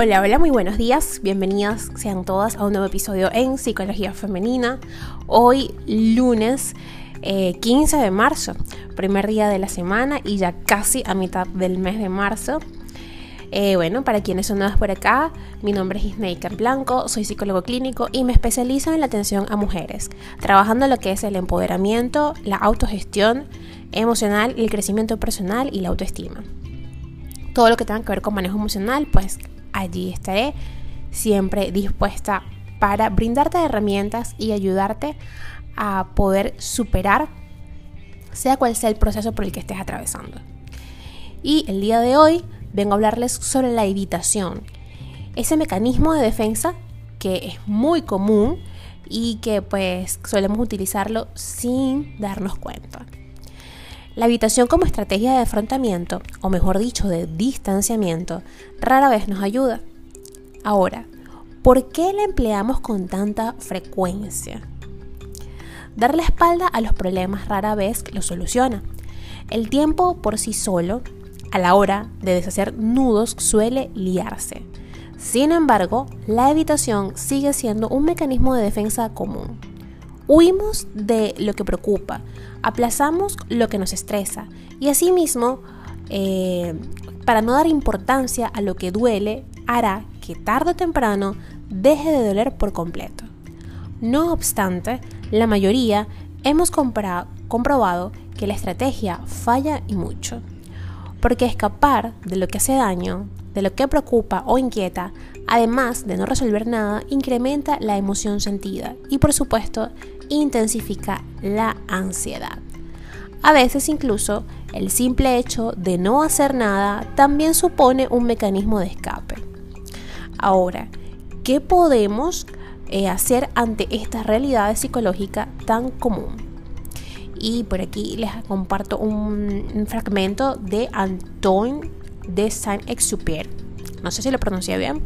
Hola, hola, muy buenos días. Bienvenidas sean todas a un nuevo episodio en Psicología Femenina. Hoy lunes 15 eh, de marzo, primer día de la semana y ya casi a mitad del mes de marzo. Eh, bueno, para quienes son nuevas por acá, mi nombre es Isneika Blanco, soy psicólogo clínico y me especializo en la atención a mujeres, trabajando lo que es el empoderamiento, la autogestión emocional, el crecimiento personal y la autoestima. Todo lo que tenga que ver con manejo emocional, pues allí estaré siempre dispuesta para brindarte herramientas y ayudarte a poder superar sea cual sea el proceso por el que estés atravesando. Y el día de hoy vengo a hablarles sobre la evitación, ese mecanismo de defensa que es muy común y que pues solemos utilizarlo sin darnos cuenta. La evitación como estrategia de afrontamiento, o mejor dicho, de distanciamiento, rara vez nos ayuda. Ahora, ¿por qué la empleamos con tanta frecuencia? Dar la espalda a los problemas rara vez lo soluciona. El tiempo por sí solo, a la hora de deshacer nudos, suele liarse. Sin embargo, la evitación sigue siendo un mecanismo de defensa común. Huimos de lo que preocupa, aplazamos lo que nos estresa y asimismo, eh, para no dar importancia a lo que duele, hará que tarde o temprano deje de doler por completo. No obstante, la mayoría hemos comprobado que la estrategia falla y mucho, porque escapar de lo que hace daño, de lo que preocupa o inquieta, además de no resolver nada, incrementa la emoción sentida y por supuesto intensifica la ansiedad. A veces incluso el simple hecho de no hacer nada también supone un mecanismo de escape. Ahora, ¿qué podemos eh, hacer ante esta realidad psicológica tan común? Y por aquí les comparto un, fragmento de Antoine de Saint-Exupéry. No sé si lo pronuncié bien,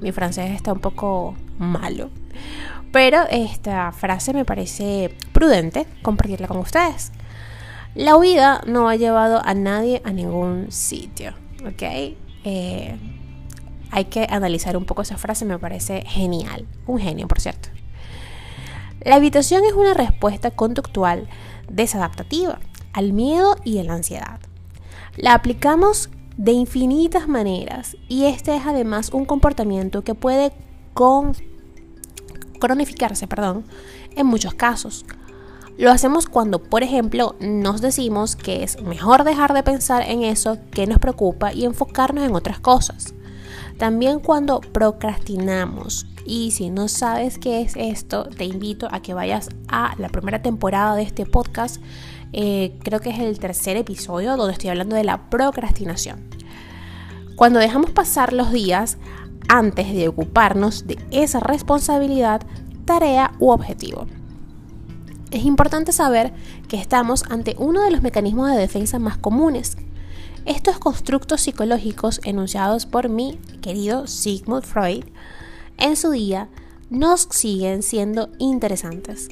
mi francés está un poco malo. Pero esta frase me parece prudente compartirla con ustedes. La huida no ha llevado a nadie a ningún sitio, ¿ok? Eh, hay que analizar un poco esa frase, me parece genial. Un genio, por cierto. La evitación es una respuesta conductual desadaptativa al miedo y a la ansiedad. La aplicamos de infinitas maneras y este es además un comportamiento que puede con cronificarse, perdón, en muchos casos. Lo hacemos cuando, por ejemplo, nos decimos que es mejor dejar de pensar en eso que nos preocupa y enfocarnos en otras cosas. También cuando procrastinamos. Y si no sabes qué es esto, te invito a que vayas a la primera temporada de este podcast. Eh, creo que es el tercer episodio donde estoy hablando de la procrastinación. Cuando dejamos pasar los días antes de ocuparnos de esa responsabilidad, tarea u objetivo. Es importante saber que estamos ante uno de los mecanismos de defensa más comunes. Estos constructos psicológicos enunciados por mi querido Sigmund Freud en su día nos siguen siendo interesantes.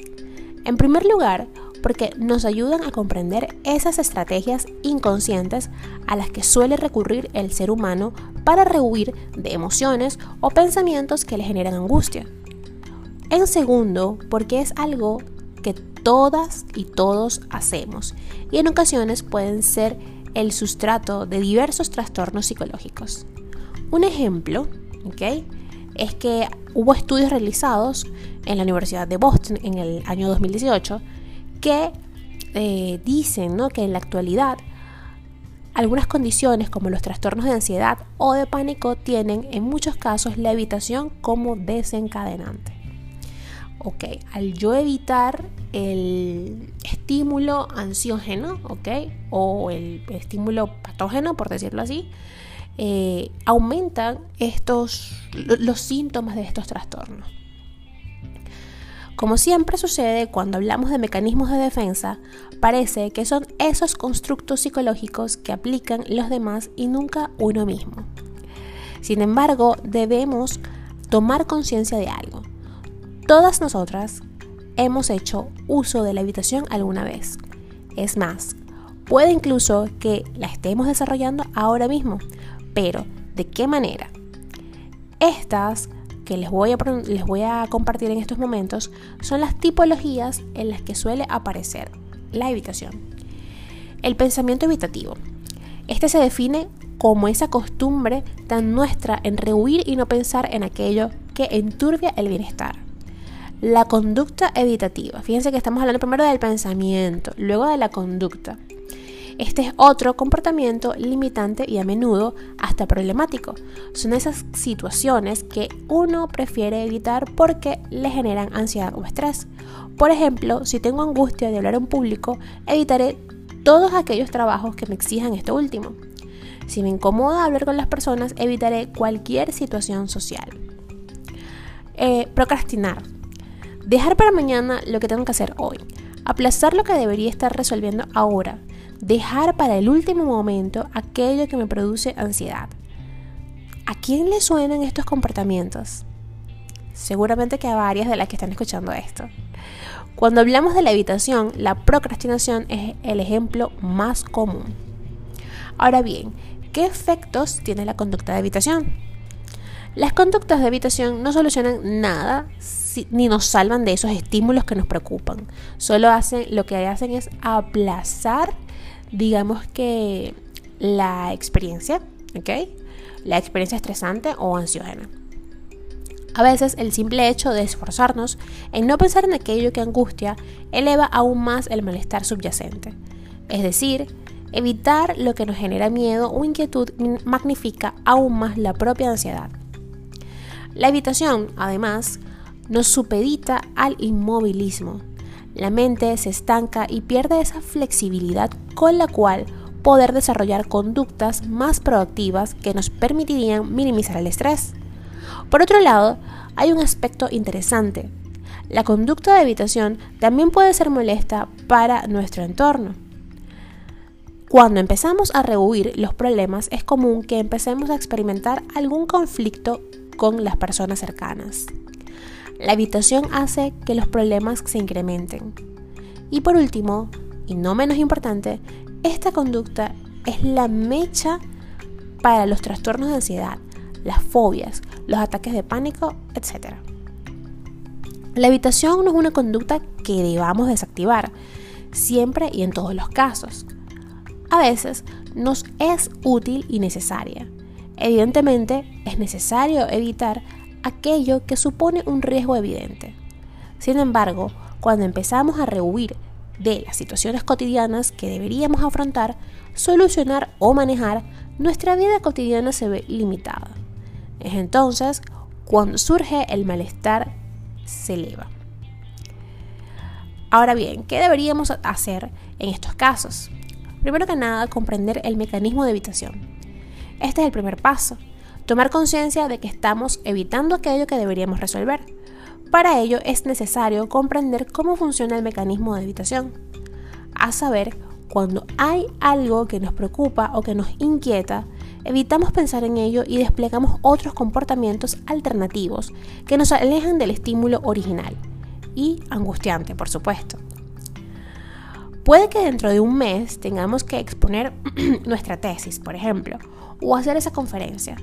En primer lugar, porque nos ayudan a comprender esas estrategias inconscientes a las que suele recurrir el ser humano para rehuir de emociones o pensamientos que le generan angustia. En segundo, porque es algo que todas y todos hacemos y en ocasiones pueden ser el sustrato de diversos trastornos psicológicos. Un ejemplo, es que hubo estudios realizados en la Universidad de Boston en el año 2018 que eh, dicen que en la actualidad algunas condiciones como los trastornos de ansiedad o de pánico tienen en muchos casos la evitación como desencadenante. Ok, al yo evitar el estímulo ansiógeno, ok, o el estímulo patógeno, por decirlo así, eh, aumentan estos, los síntomas de estos trastornos. Como siempre sucede cuando hablamos de mecanismos de defensa, parece que son esos constructos psicológicos que aplican los demás y nunca uno mismo. Sin embargo, debemos tomar conciencia de algo. Todas nosotras hemos hecho uso de la habitación alguna vez. Es más, puede incluso que la estemos desarrollando ahora mismo, pero ¿de qué manera? Estas que les voy, a, les voy a compartir en estos momentos son las tipologías en las que suele aparecer la evitación. El pensamiento evitativo. Este se define como esa costumbre tan nuestra en rehuir y no pensar en aquello que enturbia el bienestar. La conducta evitativa. Fíjense que estamos hablando primero del pensamiento, luego de la conducta. Este es otro comportamiento limitante y a menudo hasta problemático. Son esas situaciones que uno prefiere evitar porque le generan ansiedad o estrés. Por ejemplo, si tengo angustia de hablar en público, evitaré todos aquellos trabajos que me exijan esto último. Si me incomoda hablar con las personas, evitaré cualquier situación social. Eh, procrastinar. Dejar para mañana lo que tengo que hacer hoy. Aplazar lo que debería estar resolviendo ahora dejar para el último momento aquello que me produce ansiedad. ¿A quién le suenan estos comportamientos? Seguramente que a varias de las que están escuchando esto. Cuando hablamos de la evitación, la procrastinación es el ejemplo más común. Ahora bien, ¿qué efectos tiene la conducta de evitación? Las conductas de evitación no solucionan nada ni nos salvan de esos estímulos que nos preocupan. Solo hacen, lo que hacen es aplazar digamos que la experiencia, ¿ok? La experiencia estresante o ansiógena. A veces el simple hecho de esforzarnos en no pensar en aquello que angustia eleva aún más el malestar subyacente. Es decir, evitar lo que nos genera miedo o inquietud magnifica aún más la propia ansiedad. La evitación, además, nos supedita al inmovilismo, la mente se estanca y pierde esa flexibilidad con la cual poder desarrollar conductas más proactivas que nos permitirían minimizar el estrés. Por otro lado, hay un aspecto interesante. La conducta de evitación también puede ser molesta para nuestro entorno. Cuando empezamos a rehuir los problemas es común que empecemos a experimentar algún conflicto con las personas cercanas. La evitación hace que los problemas se incrementen. Y por último, y no menos importante, esta conducta es la mecha para los trastornos de ansiedad, las fobias, los ataques de pánico, etc. La evitación no es una conducta que debamos desactivar, siempre y en todos los casos. A veces nos es útil y necesaria. Evidentemente, es necesario evitar aquello que supone un riesgo evidente. Sin embargo, cuando empezamos a rehuir de las situaciones cotidianas que deberíamos afrontar, solucionar o manejar, nuestra vida cotidiana se ve limitada. Es entonces cuando surge el malestar se eleva. Ahora bien, ¿qué deberíamos hacer en estos casos? Primero que nada, comprender el mecanismo de evitación. Este es el primer paso tomar conciencia de que estamos evitando aquello que deberíamos resolver. Para ello es necesario comprender cómo funciona el mecanismo de evitación, a saber, cuando hay algo que nos preocupa o que nos inquieta, evitamos pensar en ello y desplegamos otros comportamientos alternativos que nos alejan del estímulo original y angustiante, por supuesto. Puede que dentro de un mes tengamos que exponer nuestra tesis, por ejemplo, o hacer esa conferencia.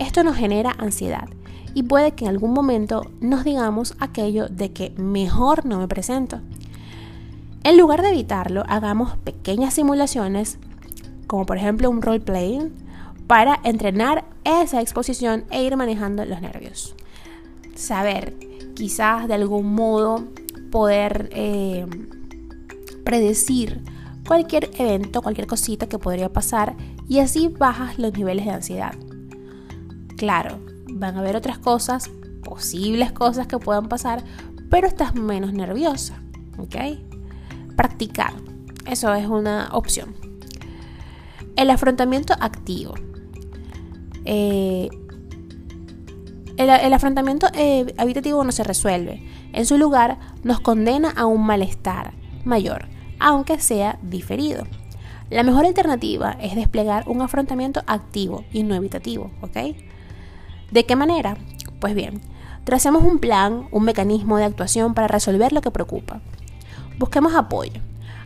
Esto nos genera ansiedad y puede que en algún momento nos digamos aquello de que mejor no me presento. En lugar de evitarlo, hagamos pequeñas simulaciones, como por ejemplo un role playing, para entrenar esa exposición e ir manejando los nervios. Saber, quizás de algún modo, poder eh, predecir cualquier evento, cualquier cosita que podría pasar y así bajas los niveles de ansiedad. Claro, van a haber otras cosas, posibles cosas que puedan pasar, pero estás menos nerviosa, ¿ok? Practicar, eso es una opción. El afrontamiento activo. Eh, el, afrontamiento eh, habitativo no se resuelve. En su lugar, nos condena a un malestar mayor, aunque sea diferido. La mejor alternativa es desplegar un afrontamiento activo y no evitativo, ¿ok? ¿De qué manera? Pues bien, tracemos un plan, un mecanismo de actuación para resolver lo que preocupa. Busquemos apoyo.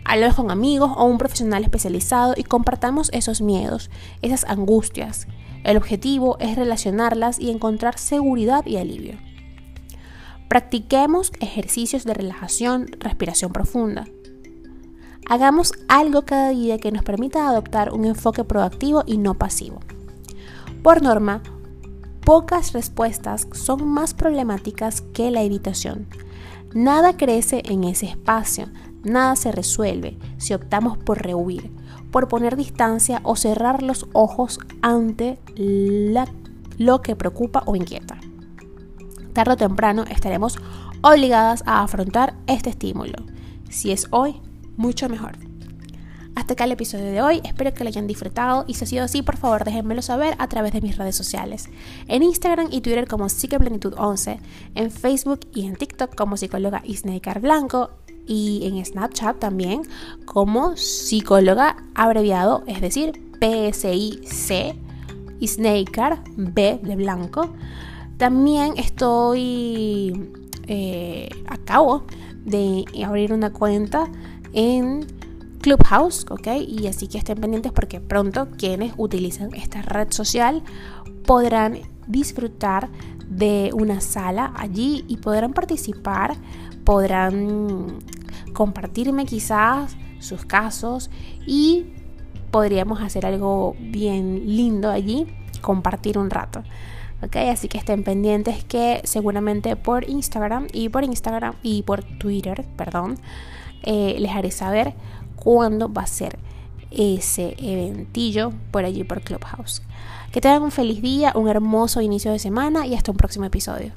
Hablemos con amigos o un profesional especializado y compartamos esos miedos, esas angustias. El objetivo es relacionarlas y encontrar seguridad y alivio. Practiquemos ejercicios de relajación, respiración profunda. Hagamos algo cada día que nos permita adoptar un enfoque proactivo y no pasivo. Por norma, pocas respuestas son más problemáticas que la evitación. Nada crece en ese espacio, nada se resuelve si optamos por rehuir, por poner distancia o cerrar los ojos ante lo que preocupa o inquieta. Tarde o temprano estaremos obligadas a afrontar este estímulo. Si es hoy, mucho mejor. Hasta acá el episodio de hoy, espero que lo hayan disfrutado. Y si ha sido así, por favor déjenmelo saber a través de mis redes sociales, en Instagram y Twitter como Psicoplenitud11, en Facebook y en TikTok como psicóloga Isneikar Blanco y en Snapchat también como psicóloga abreviado, es decir, PSIC, Isneikar B de blanco. También estoy eh, a cabo de abrir una cuenta en Clubhouse, ¿ok? Y así que estén pendientes porque pronto quienes utilizan esta red social podrán disfrutar de una sala allí y podrán participar, podrán compartirme quizás sus casos y podríamos hacer algo bien lindo allí, compartir un rato. ¿ok? Así que estén pendientes que seguramente por Instagram y por Instagram y por Twitter, perdón, eh, les haré saber cuándo va a ser ese eventillo por allí por Clubhouse. Que tengan un feliz día, un hermoso inicio de semana y hasta un próximo episodio.